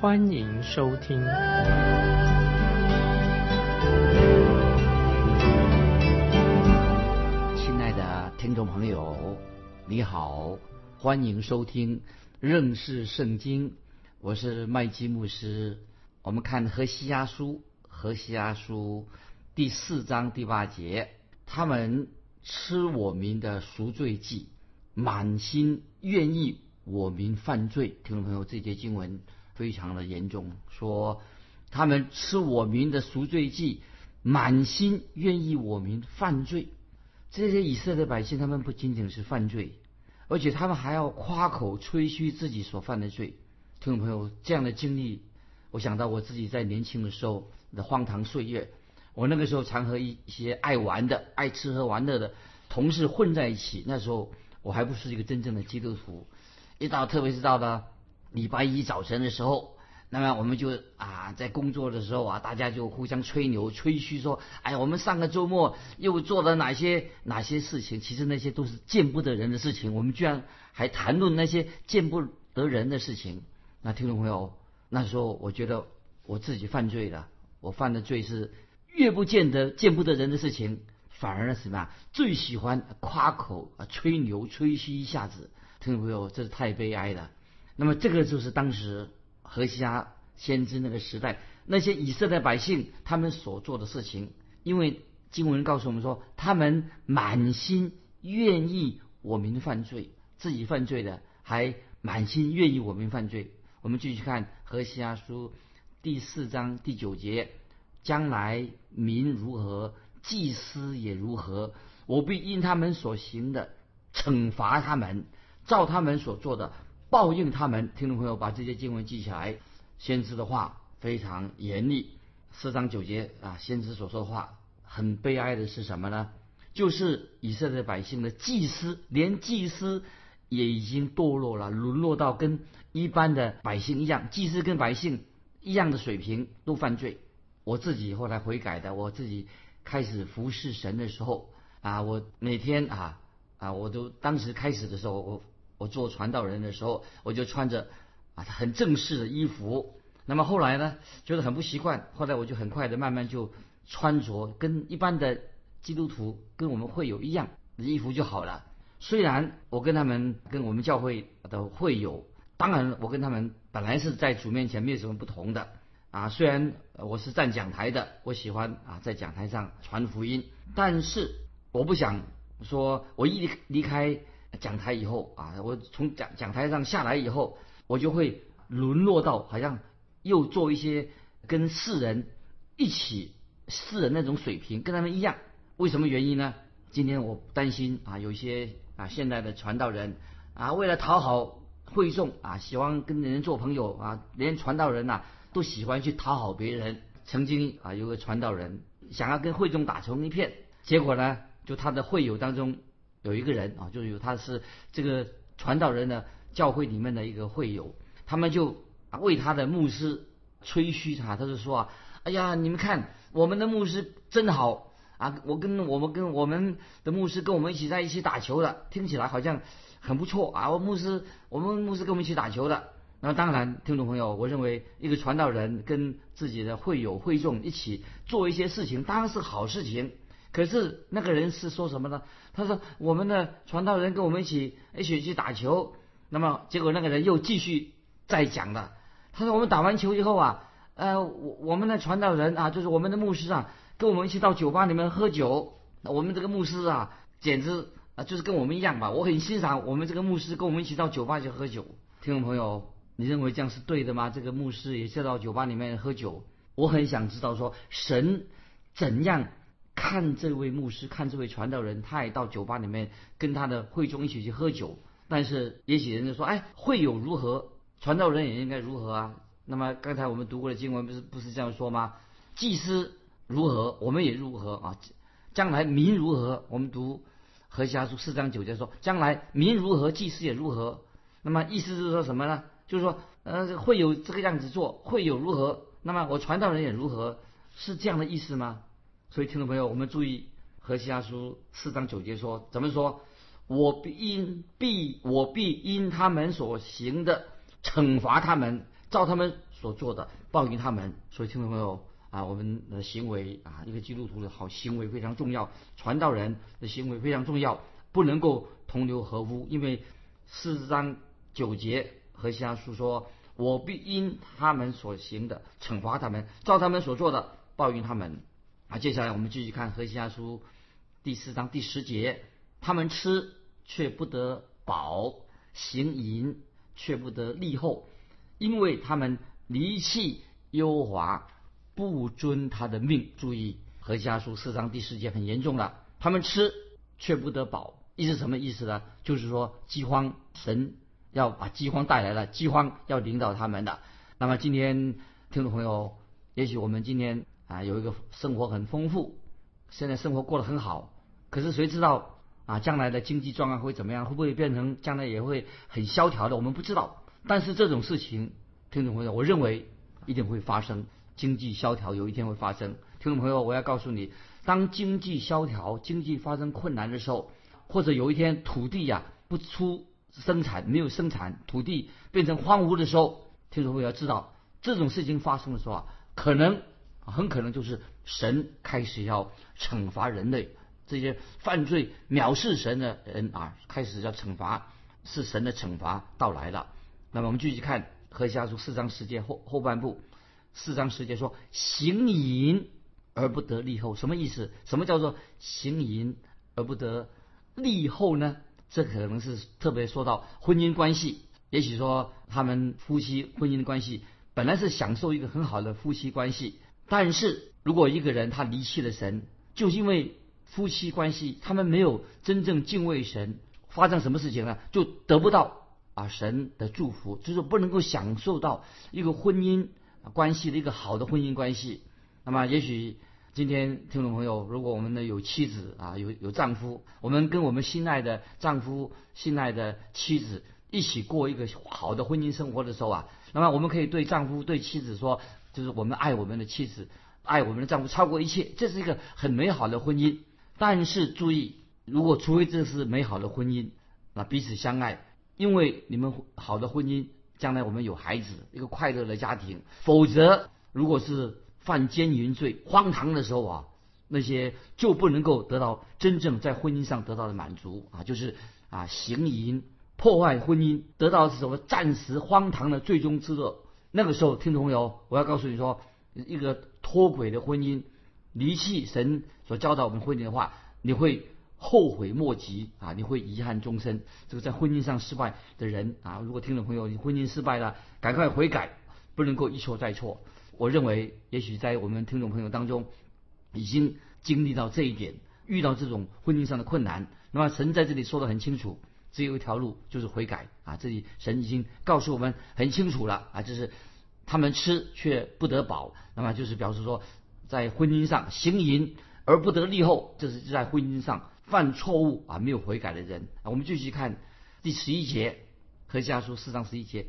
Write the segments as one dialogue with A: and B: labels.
A: 欢迎收听。
B: 亲爱的听众朋友，你好，欢迎收听认识圣经。我是麦基牧师。我们看何西阿书，何西阿书第四章第八节，他们吃我民的赎罪祭，满心愿意我民犯罪。听众朋友，这节经文非常的严重，说他们吃我民的赎罪祭，满心愿意我民犯罪。这些以色列百姓，他们不仅仅是犯罪，而且他们还要夸口吹嘘自己所犯的罪。听众朋友，这样的经历，我想到我自己在年轻的时候的荒唐岁月。我那个时候常和一些爱玩的、爱吃喝玩乐的同事混在一起。那时候我还不是一个真正的基督徒。一到特别是到了礼拜一早晨的时候。那么我们就啊，在工作的时候啊，大家就互相吹牛吹嘘说，哎，我们上个周末又做了哪些哪些事情？其实那些都是见不得人的事情。我们居然还谈论那些见不得人的事情。那听众朋友，那时候我觉得我自己犯罪了。我犯的罪是越不见得见不得人的事情，反而什么呀？最喜欢夸口啊，吹牛吹嘘一下子。听众朋友，这是太悲哀了。那么这个就是当时。何西阿先知那个时代，那些以色列百姓他们所做的事情，因为经文告诉我们说，他们满心愿意我民犯罪，自己犯罪的还满心愿意我民犯罪。我们继续看何西阿书第四章第九节：将来民如何，祭司也如何，我必因他们所行的惩罚他们，照他们所做的。报应他们，听众朋友把这些经文记起来。先知的话非常严厉，四章九节啊，先知所说的话很悲哀的是什么呢？就是以色列百姓的祭司，连祭司也已经堕落了，沦落到跟一般的百姓一样，祭司跟百姓一样的水平都犯罪。我自己后来悔改的，我自己开始服侍神的时候啊，我每天啊啊，我都当时开始的时候我。我做传道人的时候，我就穿着啊很正式的衣服。那么后来呢，觉得很不习惯。后来我就很快的慢慢就穿着跟一般的基督徒跟我们会友一样的衣服就好了。虽然我跟他们跟我们教会的会友，当然我跟他们本来是在主面前没有什么不同的啊。虽然我是站讲台的，我喜欢啊在讲台上传福音，但是我不想说我一离开。讲台以后啊，我从讲讲台上下来以后，我就会沦落到好像又做一些跟世人一起世人那种水平，跟他们一样。为什么原因呢？今天我担心啊，有一些啊现在的传道人啊，为了讨好会众啊，喜欢跟人做朋友啊，连传道人呐都喜欢去讨好别人。曾经啊，有个传道人想要跟会众打成一片，结果呢，就他的会友当中。有一个人啊，就是有他是这个传道人的教会里面的一个会友，他们就为他的牧师吹嘘他，他就说啊，哎呀，你们看我们的牧师真好啊，我跟我们跟我们的牧师跟我们一起在一起打球的，听起来好像很不错啊。我牧师，我们牧师跟我们一起打球的。那当然，听众朋友，我认为一个传道人跟自己的会友会众一起做一些事情，当然是好事情。可是那个人是说什么呢？他说：“我们的传道人跟我们一起一起去打球。”那么结果那个人又继续再讲了。他说：“我们打完球以后啊，呃，我我们的传道人啊，就是我们的牧师啊，跟我们一起到酒吧里面喝酒。我们这个牧师啊，简直啊，就是跟我们一样吧。我很欣赏我们这个牧师跟我们一起到酒吧去喝酒。听众朋友，你认为这样是对的吗？这个牧师也是到酒吧里面喝酒。我很想知道说神怎样。”看这位牧师，看这位传道人，他也到酒吧里面跟他的会众一起去喝酒。但是也许人家说，哎，会友如何，传道人也应该如何啊？那么刚才我们读过的经文不是不是这样说吗？祭司如何，我们也如何啊？将来民如何？我们读何西阿书四章九节说，将来民如何，祭司也如何。那么意思是说什么呢？就是说，呃，会有这个样子做，会有如何？那么我传道人也如何？是这样的意思吗？所以听众朋友，我们注意何西阿书四章九节说，怎么说？我必因必我必因他们所行的惩罚他们，照他们所做的报应他们。所以听众朋友啊，我们的行为啊，一个基督徒的好行为非常重要，传道人的行为非常重要，不能够同流合污。因为四章九节何西阿书说。我必因他们所行的惩罚他们，照他们所做的报应他们。啊，接下来我们继续看何西阿书第四章第十节：他们吃却不得饱，行淫却不得利后，因为他们离弃优华，不遵他的命。注意，何西阿书四章第十节很严重了。他们吃却不得饱，意思什么意思呢？就是说饥荒，神。要把饥荒带来了，饥荒要领导他们的。那么今天听众朋友，也许我们今天啊有一个生活很丰富，现在生活过得很好，可是谁知道啊将来的经济状况会怎么样？会不会变成将来也会很萧条的？我们不知道。但是这种事情，听众朋友，我认为一定会发生，经济萧条有一天会发生。听众朋友，我要告诉你，当经济萧条、经济发生困难的时候，或者有一天土地呀不出。生产没有生产，土地变成荒芜的时候，听众朋友要知道，这种事情发生的时候啊，可能很可能就是神开始要惩罚人类这些犯罪藐视神的人啊，开始要惩罚，是神的惩罚到来了。那么我们继续看何西阿书四章十节后后半部，四章十节说行淫而不得利后，什么意思？什么叫做行淫而不得利后呢？这可能是特别说到婚姻关系，也许说他们夫妻婚姻的关系本来是享受一个很好的夫妻关系，但是如果一个人他离弃了神，就是因为夫妻关系他们没有真正敬畏神，发生什么事情呢？就得不到啊神的祝福，就是不能够享受到一个婚姻关系的一个好的婚姻关系。那么也许。今天听众朋友，如果我们呢有妻子啊，有有丈夫，我们跟我们心爱的丈夫、心爱的妻子一起过一个好的婚姻生活的时候啊，那么我们可以对丈夫、对妻子说，就是我们爱我们的妻子，爱我们的丈夫超过一切，这是一个很美好的婚姻。但是注意，如果除非这是美好的婚姻，那彼此相爱，因为你们好的婚姻，将来我们有孩子，一个快乐的家庭。否则，如果是犯奸淫罪、荒唐的时候啊，那些就不能够得到真正在婚姻上得到的满足啊，就是啊行淫、破坏婚姻，得到是什么暂时荒唐的最终之乐。那个时候，听众朋友，我要告诉你说，一个脱轨的婚姻，离弃神所教导我们婚姻的话，你会后悔莫及啊，你会遗憾终身。这个在婚姻上失败的人啊，如果听众朋友你婚姻失败了，赶快悔改，不能够一错再错。我认为，也许在我们听众朋友当中，已经经历到这一点，遇到这种婚姻上的困难，那么神在这里说的很清楚，只有一条路，就是悔改啊！这里神已经告诉我们很清楚了啊，就是他们吃却不得饱，那么就是表示说，在婚姻上行淫而不得利后，这是在婚姻上犯错误啊，没有悔改的人啊。我们继续看第十一节，何家书四章十一节，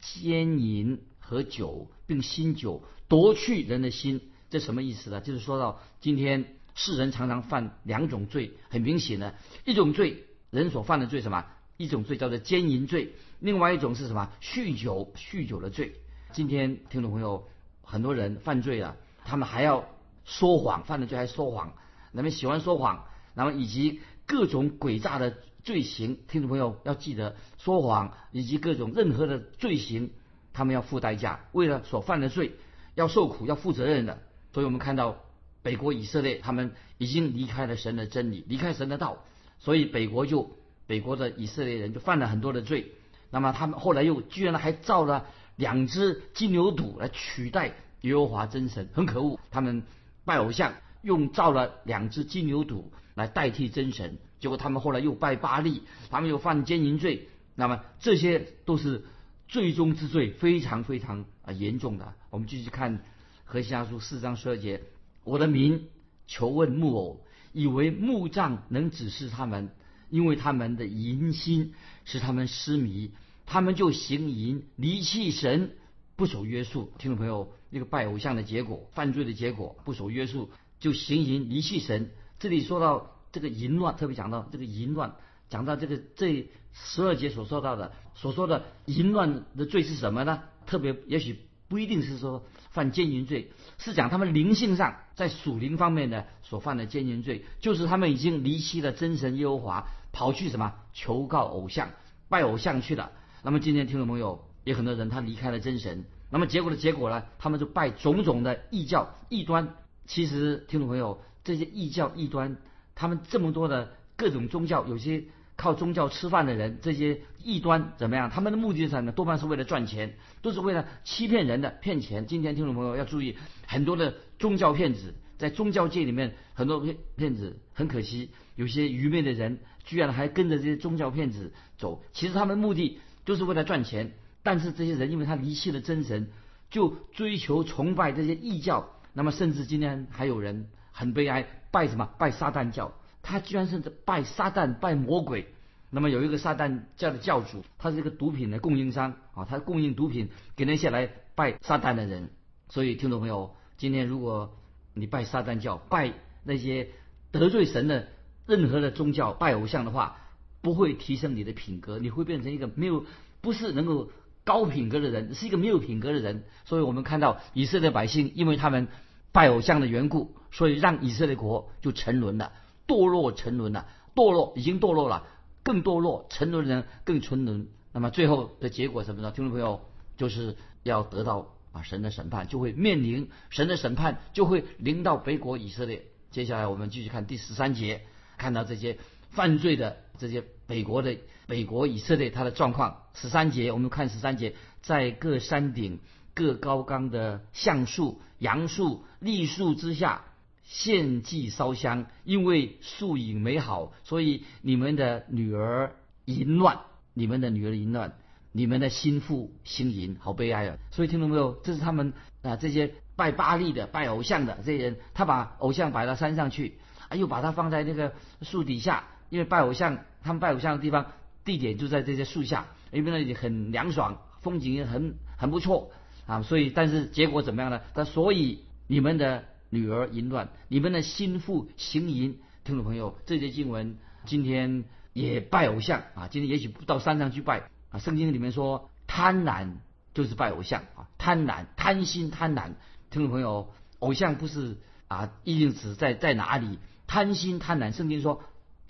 B: 奸淫。和酒，并新酒夺去人的心，这什么意思呢？就是说到今天世人常常犯两种罪，很明显的，一种罪人所犯的罪什么？一种罪叫做奸淫罪，另外一种是什么？酗酒，酗酒的罪。今天听众朋友，很多人犯罪了，他们还要说谎，犯了罪还说谎，那么喜欢说谎，那么以及各种诡诈的罪行，听众朋友要记得，说谎以及各种任何的罪行。他们要付代价，为了所犯的罪要受苦，要负责任的。所以我们看到北国以色列，他们已经离开了神的真理，离开神的道，所以北国就北国的以色列人就犯了很多的罪。那么他们后来又居然还造了两只金牛犊来取代耶和华真神，很可恶。他们拜偶像，用造了两只金牛犊来代替真神，结果他们后来又拜巴利，他们又犯奸淫罪。那么这些都是。最终之罪非常非常啊严重的。我们继续看何西阿书四章十二节，我的民求问木偶，以为木杖能指示他们，因为他们的淫心使他们失迷，他们就行淫，离弃神，不守约束。听众朋友，那个拜偶像的结果，犯罪的结果，不守约束，就行淫，离弃神。这里说到这个淫乱，特别讲到这个淫乱，讲到这个这十二节所说到的，所说的淫乱的罪是什么呢？特别也许不一定是说犯奸淫罪，是讲他们灵性上在属灵方面呢所犯的奸淫罪，就是他们已经离弃了真神耶和华，跑去什么求告偶像、拜偶像去了。那么今天听众朋友，有很多人他离开了真神，那么结果的结果呢，他们就拜种种的异教、异端。其实听众朋友，这些异教、异端，他们这么多的各种宗教，有些靠宗教吃饭的人，这些异端怎么样？他们的目的是什么？多半是为了赚钱，都是为了欺骗人的、骗钱。今天听众朋友要注意，很多的宗教骗子在宗教界里面，很多骗骗子，很可惜，有些愚昧的人居然还跟着这些宗教骗子走。其实他们目的就是为了赚钱，但是这些人因为他离弃了真神，就追求崇拜这些异教。那么，甚至今天还有人很悲哀，拜什么？拜撒旦教。他居然是在拜撒旦、拜魔鬼。那么有一个撒旦教的教主，他是一个毒品的供应商啊，他供应毒品给那些来拜撒旦的人。所以，听众朋友，今天如果你拜撒旦教、拜那些得罪神的任何的宗教、拜偶像的话，不会提升你的品格，你会变成一个没有不是能够高品格的人，是一个没有品格的人。所以我们看到以色列百姓，因为他们。拜偶像的缘故，所以让以色列国就沉沦了，堕落沉沦了，堕落已经堕落了，更堕落，沉沦人更沉沦。那么最后的结果什么呢？听众朋友，就是要得到啊神的审判，就会面临神的审判，就会临到北国以色列。接下来我们继续看第十三节，看到这些犯罪的这些北国的北国以色列他的状况。十三节，我们看十三节，在各山顶。各高冈的橡树、杨树、栗树之下献祭烧香，因为树影美好，所以你们的女儿淫乱，你们的女儿淫乱，你们的心腹心淫，好悲哀啊！所以听懂没有？这是他们啊，这些拜巴利的、拜偶像的这些人，他把偶像摆到山上去，啊，又把它放在那个树底下，因为拜偶像，他们拜偶像的地方地点就在这些树下，因为那里很凉爽，风景也很很不错。啊，所以但是结果怎么样呢？他所以你们的女儿淫乱，你们的心腹行淫。听众朋友，这些经文今天也拜偶像啊。今天也许不到山上去拜啊。圣经里面说贪婪就是拜偶像啊，贪婪、贪心、贪婪。听众朋友，偶像不是啊，一定指在在哪里？贪心、贪婪，圣经说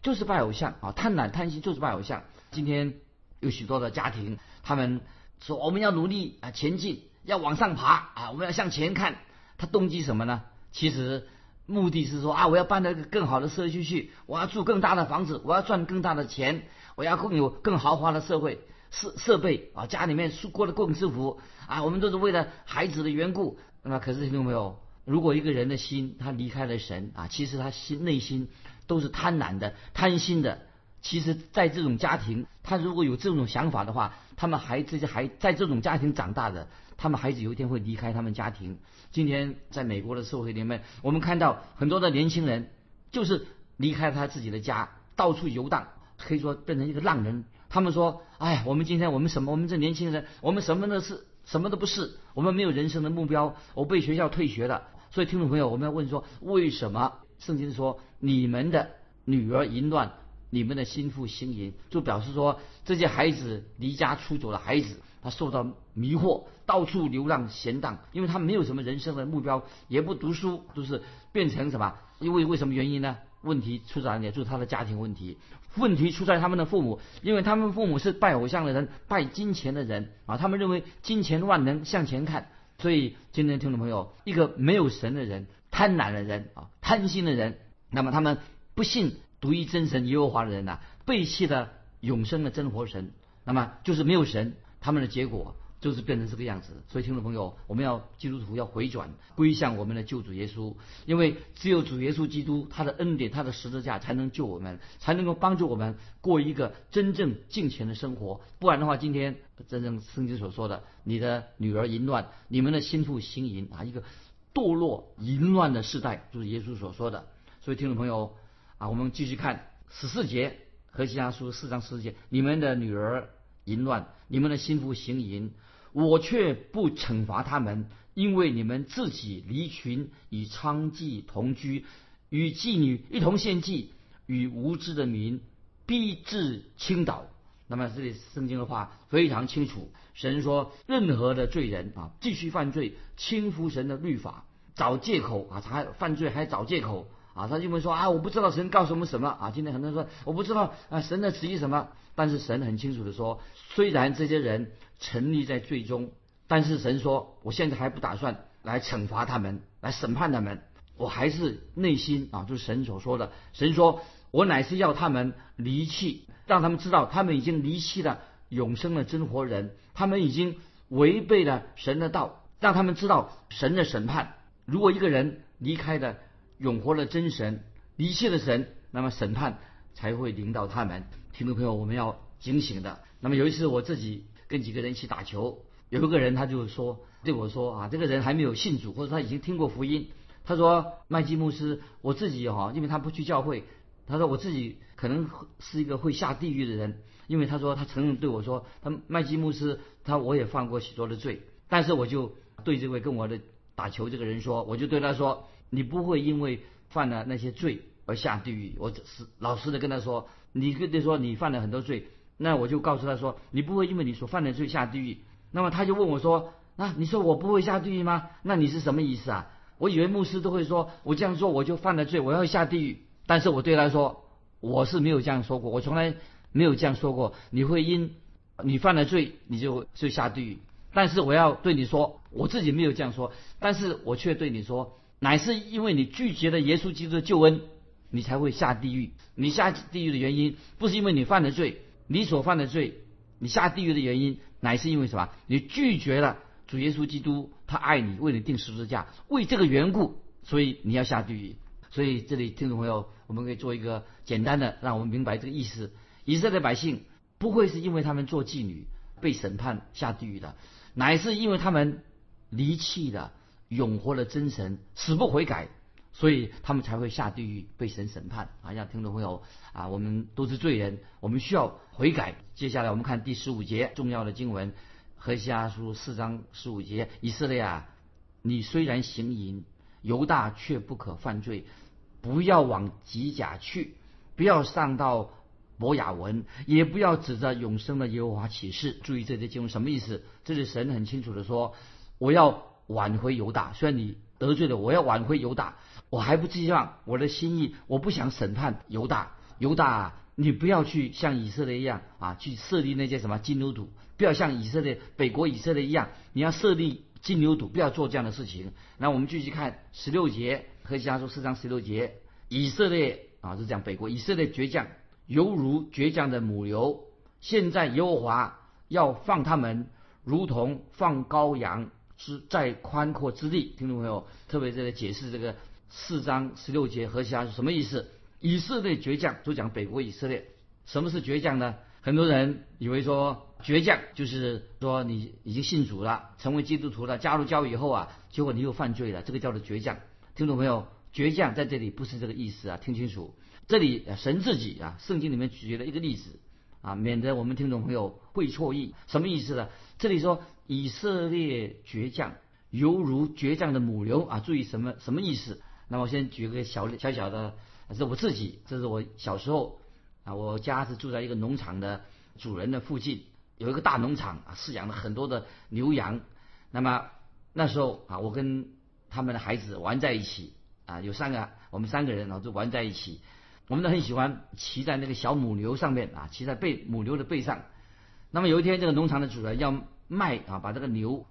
B: 就是拜偶像啊，贪婪、贪心就是拜偶像。今天有许多的家庭，他们说我们要努力啊，前进。要往上爬啊！我们要向前看，他动机什么呢？其实目的是说啊，我要搬到一个更好的社区去，我要住更大的房子，我要赚更大的钱，我要更有更豪华的社会设设备啊，家里面过得更幸福啊。我们都是为了孩子的缘故。那可是听到没有？如果一个人的心他离开了神啊，其实他心内心都是贪婪的、贪心的。其实，在这种家庭，他如果有这种想法的话，他们孩这些还在这种家庭长大的。他们孩子有一天会离开他们家庭。今天在美国的社会里面，我们看到很多的年轻人就是离开他自己的家，到处游荡，可以说变成一个浪人。他们说：“哎，我们今天我们什么？我们这年轻人，我们什么都是什么都不是，我们没有人生的目标。我被学校退学了。”所以，听众朋友，我们要问说：为什么圣经说你们的女儿淫乱，你们的心腹行淫，就表示说这些孩子离家出走的孩子。他受到迷惑，到处流浪闲荡，因为他没有什么人生的目标，也不读书，都是变成什么？因为为什么原因呢？问题出在哪里？就是他的家庭问题。问题出在他们的父母，因为他们父母是拜偶像的人，拜金钱的人啊，他们认为金钱万能，向前看。所以今天听众朋友，一个没有神的人，贪婪的人啊，贪心的人，那么他们不信独一真神耶和华的人呐，背弃了永生的真活神，那么就是没有神。他们的结果就是变成这个样子。所以听众朋友，我们要基督徒要回转归向我们的救主耶稣，因为只有主耶稣基督他的恩典、他的十字架才能救我们，才能够帮助我们过一个真正敬虔的生活。不然的话，今天真正圣经所说的，你的女儿淫乱，你们的心腹行淫啊，一个堕落淫乱的时代，就是耶稣所说的。所以听众朋友啊，我们继续看十四节。何西阿书四章十四节，你们的女儿淫乱，你们的心腹行淫，我却不惩罚他们，因为你们自己离群，与娼妓同居，与妓女一同献祭，与无知的民逼至倾倒。那么这里圣经的话非常清楚，神说任何的罪人啊，继续犯罪，轻浮神的律法，找借口啊，他犯罪还找借口。啊，他就会说啊，我不知道神告诉我们什么啊。今天很多人说我不知道啊，神的旨意什么？但是神很清楚的说，虽然这些人沉溺在罪中，但是神说，我现在还不打算来惩罚他们，来审判他们。我还是内心啊，就是神所说的。神说我乃是要他们离弃，让他们知道他们已经离弃了永生的真活人，他们已经违背了神的道，让他们知道神的审判。如果一个人离开了。永活的真神，离弃的神，那么审判才会领导他们。听众朋友，我们要警醒的。那么有一次，我自己跟几个人一起打球，有一个人他就说对我说啊，这个人还没有信主，或者他已经听过福音。他说麦基牧师，我自己哈，因为他不去教会，他说我自己可能是一个会下地狱的人，因为他说他承认对我说，他麦基牧师，他我也犯过许多的罪，但是我就对这位跟我的打球这个人说，我就对他说。你不会因为犯了那些罪而下地狱。我是老实的跟他说，你跟他说你犯了很多罪，那我就告诉他说，你不会因为你所犯的罪下地狱。那么他就问我说，啊，你说我不会下地狱吗？那你是什么意思啊？我以为牧师都会说，我这样做我就犯了罪，我要下地狱。但是我对他说，我是没有这样说过，我从来没有这样说过。你会因你犯了罪，你就就下地狱。但是我要对你说，我自己没有这样说，但是我却对你说。乃是因为你拒绝了耶稣基督的救恩，你才会下地狱。你下地狱的原因不是因为你犯的罪，你所犯的罪，你下地狱的原因乃是因为什么？你拒绝了主耶稣基督，他爱你，为你定十字架，为这个缘故，所以你要下地狱。所以这里听众朋友，我们可以做一个简单的，让我们明白这个意思：以色列百姓不会是因为他们做妓女被审判下地狱的，乃是因为他们离弃了。永活的真神死不悔改，所以他们才会下地狱被神审判。啊，让听众朋友啊，我们都是罪人，我们需要悔改。接下来我们看第十五节重要的经文，何西阿书四章十五节：以色列啊，你虽然行淫，犹大却不可犯罪。不要往吉甲去，不要上到摩雅文，也不要指着永生的耶和华起誓。注意这些经文什么意思？这里神很清楚的说，我要。挽回犹大，虽然你得罪了，我要挽回犹大，我还不希望我的心意，我不想审判犹大。犹大，你不要去像以色列一样啊，去设立那些什么金牛犊，不要像以色列北国以色列一样，你要设立金牛犊，不要做这样的事情。那我们继续看十六节，和其他说四章十六节，以色列啊，是讲北国以色列倔强，犹如倔强的母牛。现在耶和华要放他们，如同放羔羊。是在宽阔之地，听众朋友，特别在这解释这个四章十六节和下是什么意思？以色列倔强，就讲北国以色列。什么是倔强呢？很多人以为说倔强就是说你已经信主了，成为基督徒了，加入教以后啊，结果你又犯罪了，这个叫做倔强。听众朋友，倔强在这里不是这个意思啊，听清楚，这里神自己啊，圣经里面举了一个例子啊，免得我们听众朋友会错意，什么意思呢？这里说。以色列倔强，犹如倔强的母牛啊！注意什么什么意思？那我先举个小小小的，是我自己，这是我小时候啊，我家是住在一个农场的主人的附近，有一个大农场啊，饲养了很多的牛羊。那么那时候啊，我跟他们的孩子玩在一起啊，有三个，我们三个人啊就玩在一起，我们都很喜欢骑在那个小母牛上面啊，骑在背母牛的背上。那么有一天，这个农场的主人要。卖啊，把这个牛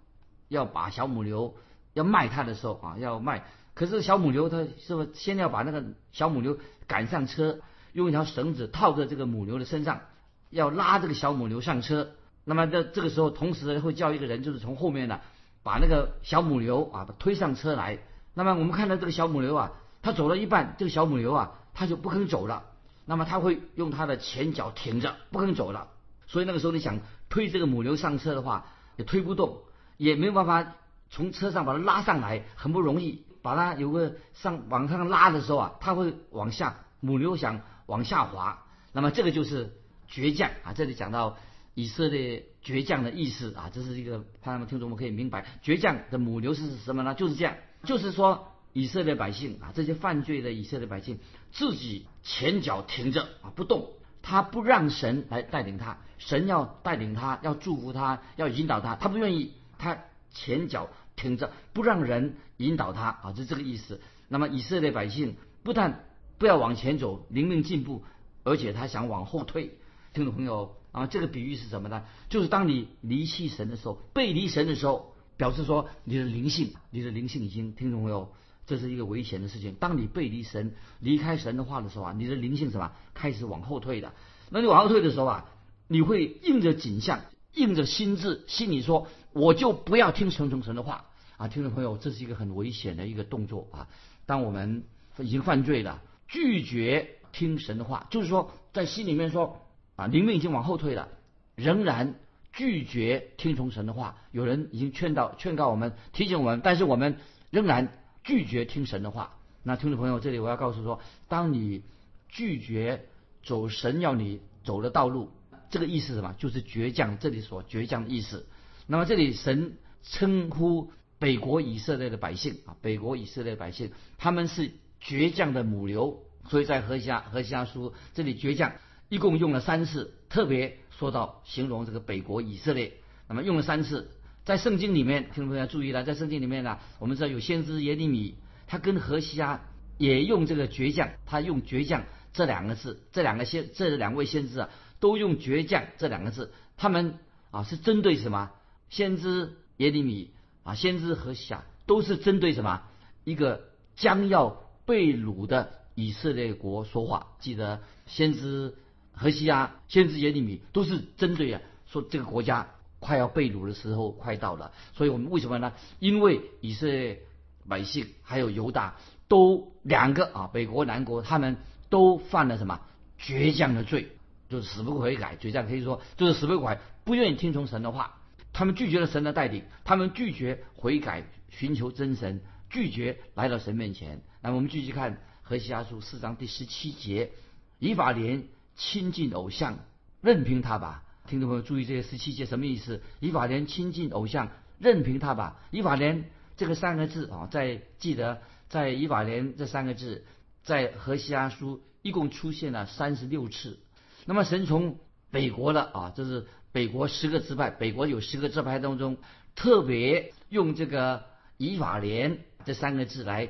B: 要把小母牛要卖它的时候啊，要卖。可是小母牛它是不是先要把那个小母牛赶上车，用一条绳子套在这个母牛的身上，要拉这个小母牛上车。那么这这个时候，同时会叫一个人，就是从后面呢，把那个小母牛啊推上车来。那么我们看到这个小母牛啊，它走了一半，这个小母牛啊，它就不肯走了。那么它会用它的前脚停着，不肯走了。所以那个时候你想推这个母牛上车的话，也推不动，也没有办法从车上把它拉上来，很不容易。把它有个上往上拉的时候啊，它会往下，母牛想往下滑。那么这个就是倔强啊！这里讲到以色列倔强的意思啊，这是一个他们听众们可以明白，倔强的母牛是什么呢？就是这样，就是说以色列百姓啊，这些犯罪的以色列百姓自己前脚停着啊不动，他不让神来带领他，神要带领他，要祝福他，要引导他，他不愿意，他前脚。停着，不让人引导他啊，就这个意思。那么以色列百姓不但不要往前走，灵命进步，而且他想往后退。听众朋友啊，这个比喻是什么呢？就是当你离弃神的时候，背离神的时候，表示说你的灵性，你的灵性已经听众朋友，这是一个危险的事情。当你背离神、离开神的话的时候啊，你的灵性什么开始往后退的。那你往后退的时候啊，你会应着景象。硬着心智，心里说我就不要听神从神的话啊！听众朋友，这是一个很危险的一个动作啊！当我们已经犯罪了，拒绝听神的话，就是说在心里面说啊，灵命已经往后退了，仍然拒绝听从神的话。有人已经劝导、劝告我们、提醒我们，但是我们仍然拒绝听神的话。那听众朋友，这里我要告诉说，当你拒绝走神要你走的道路。这个意思是什么？就是倔强，这里所倔强的意思。那么这里神称呼北国以色列的百姓啊，北国以色列百姓他们是倔强的母牛，所以在何西阿何西阿书这里倔强一共用了三次，特别说到形容这个北国以色列，那么用了三次。在圣经里面，听众朋友注意了，在圣经里面呢，我们知道有先知耶利米，他跟何西阿也用这个倔强，他用倔强这两个字，这两个先这两位先知啊。都用倔强这两个字，他们啊是针对什么？先知耶利米啊，先知何西都是针对什么？一个将要被掳的以色列国说话。记得先知何西亚、先知耶利米都是针对啊，说这个国家快要被掳的时候快到了。所以我们为什么呢？因为以色列百姓还有犹大都两个啊，北国南国，他们都犯了什么倔强的罪。就是死不悔改，就这样可以说，就是死不悔，不愿意听从神的话，他们拒绝了神的带领，他们拒绝悔改，寻求真神，拒绝来到神面前。那我们继续看何西阿书四章第十七节，以法莲亲近偶像，任凭他吧。听众朋友注意这些十七节什么意思？以法莲亲近偶像，任凭他吧。以法莲这个三个字啊，在记得在以法莲这三个字，在何西阿书一共出现了三十六次。那么神从北国的啊，这是北国十个支派，北国有十个支派当中，特别用这个以法莲这三个字来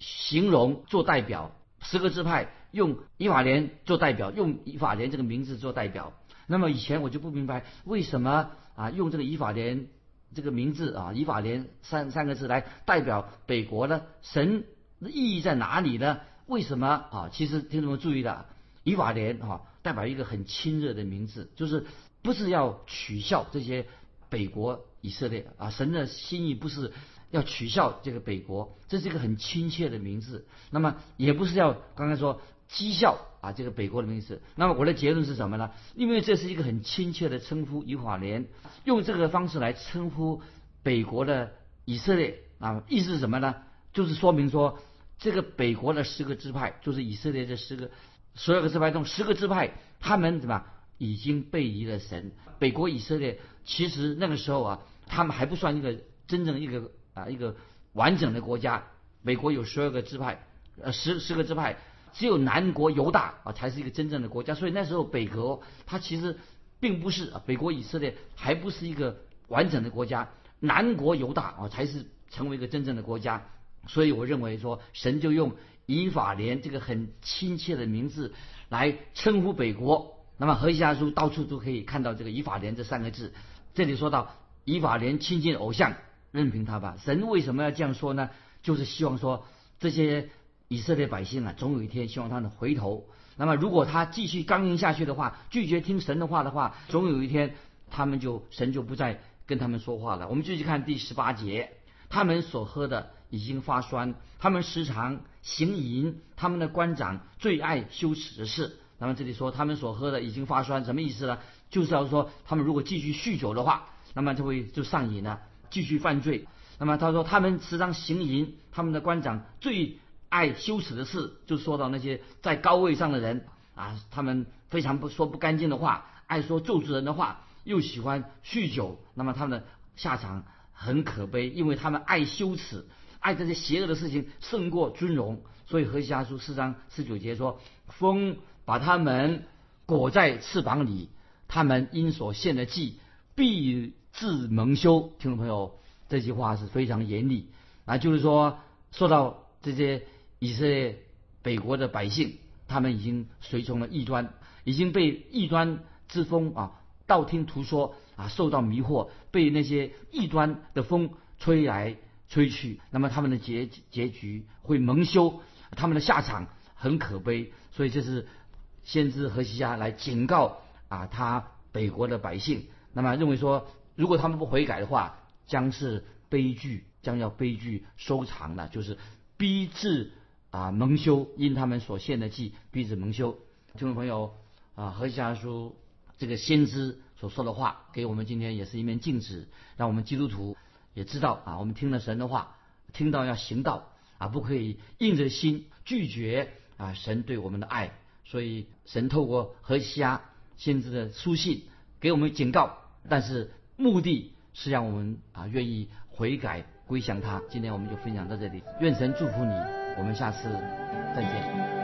B: 形容做代表，十个支派用以法莲做代表，用以法莲这个名字做代表。那么以前我就不明白为什么啊用这个以法莲这个名字啊以法莲三三个字来代表北国呢？神的意义在哪里呢？为什么啊？其实听众们注意的，以法莲哈。代表一个很亲热的名字，就是不是要取笑这些北国以色列啊？神的心意不是要取笑这个北国，这是一个很亲切的名字。那么也不是要刚才说讥笑啊这个北国的名字。那么我的结论是什么呢？因为这是一个很亲切的称呼，以法莲用这个方式来称呼北国的以色列啊，意思是什么呢？就是说明说这个北国的十个支派，就是以色列这十个。十二个支派中，十个支派，他们怎么已经背离了神？北国以色列其实那个时候啊，他们还不算一个真正一个啊一个完整的国家。美国有十二个支派，呃十十个支派，只有南国犹大啊才是一个真正的国家。所以那时候北国它其实并不是啊，北国以色列还不是一个完整的国家，南国犹大啊才是成为一个真正的国家。所以我认为说，神就用。以法莲这个很亲切的名字来称呼北国，那么何西阿书到处都可以看到这个以法莲这三个字。这里说到以法莲亲近偶像，任凭他吧。神为什么要这样说呢？就是希望说这些以色列百姓啊，总有一天希望他们回头。那么如果他继续刚硬下去的话，拒绝听神的话的话，总有一天他们就神就不再跟他们说话了。我们继续看第十八节，他们所喝的已经发酸，他们时常行淫，他们的官长最爱羞耻的事。那么这里说他们所喝的已经发酸，什么意思呢？就是要说他们如果继续酗酒的话，那么就会就上瘾了，继续犯罪。那么他说他们时常行淫，他们的官长最爱羞耻的事，就说到那些在高位上的人啊，他们非常不说不干净的话，爱说咒诅人的话，又喜欢酗酒。那么他们的下场很可悲，因为他们爱羞耻，爱这些邪恶的事情胜过尊荣。所以何西阿书四章十九节说：“风把他们裹在翅膀里，他们因所献的祭必致蒙羞。”听众朋友，这句话是非常严厉啊，就是说说到这些以色列北国的百姓，他们已经随从了异端，已经被异端之风啊道听途说啊受到迷惑，被那些异端的风吹来吹去，那么他们的结结局会蒙羞。他们的下场很可悲，所以这是先知何西家来警告啊，他北国的百姓。那么认为说，如果他们不悔改的话，将是悲剧，将要悲剧收场的，就是逼至啊蒙羞，因他们所献的祭逼至蒙羞。听众朋友啊，何西阿书这个先知所说的话，给我们今天也是一面镜子，让我们基督徒也知道啊，我们听了神的话，听到要行道。啊，不可以硬着心拒绝啊！神对我们的爱，所以神透过何西阿先知的书信给我们警告，但是目的是让我们啊愿意悔改归降他。今天我们就分享到这里，愿神祝福你，我们下次再见。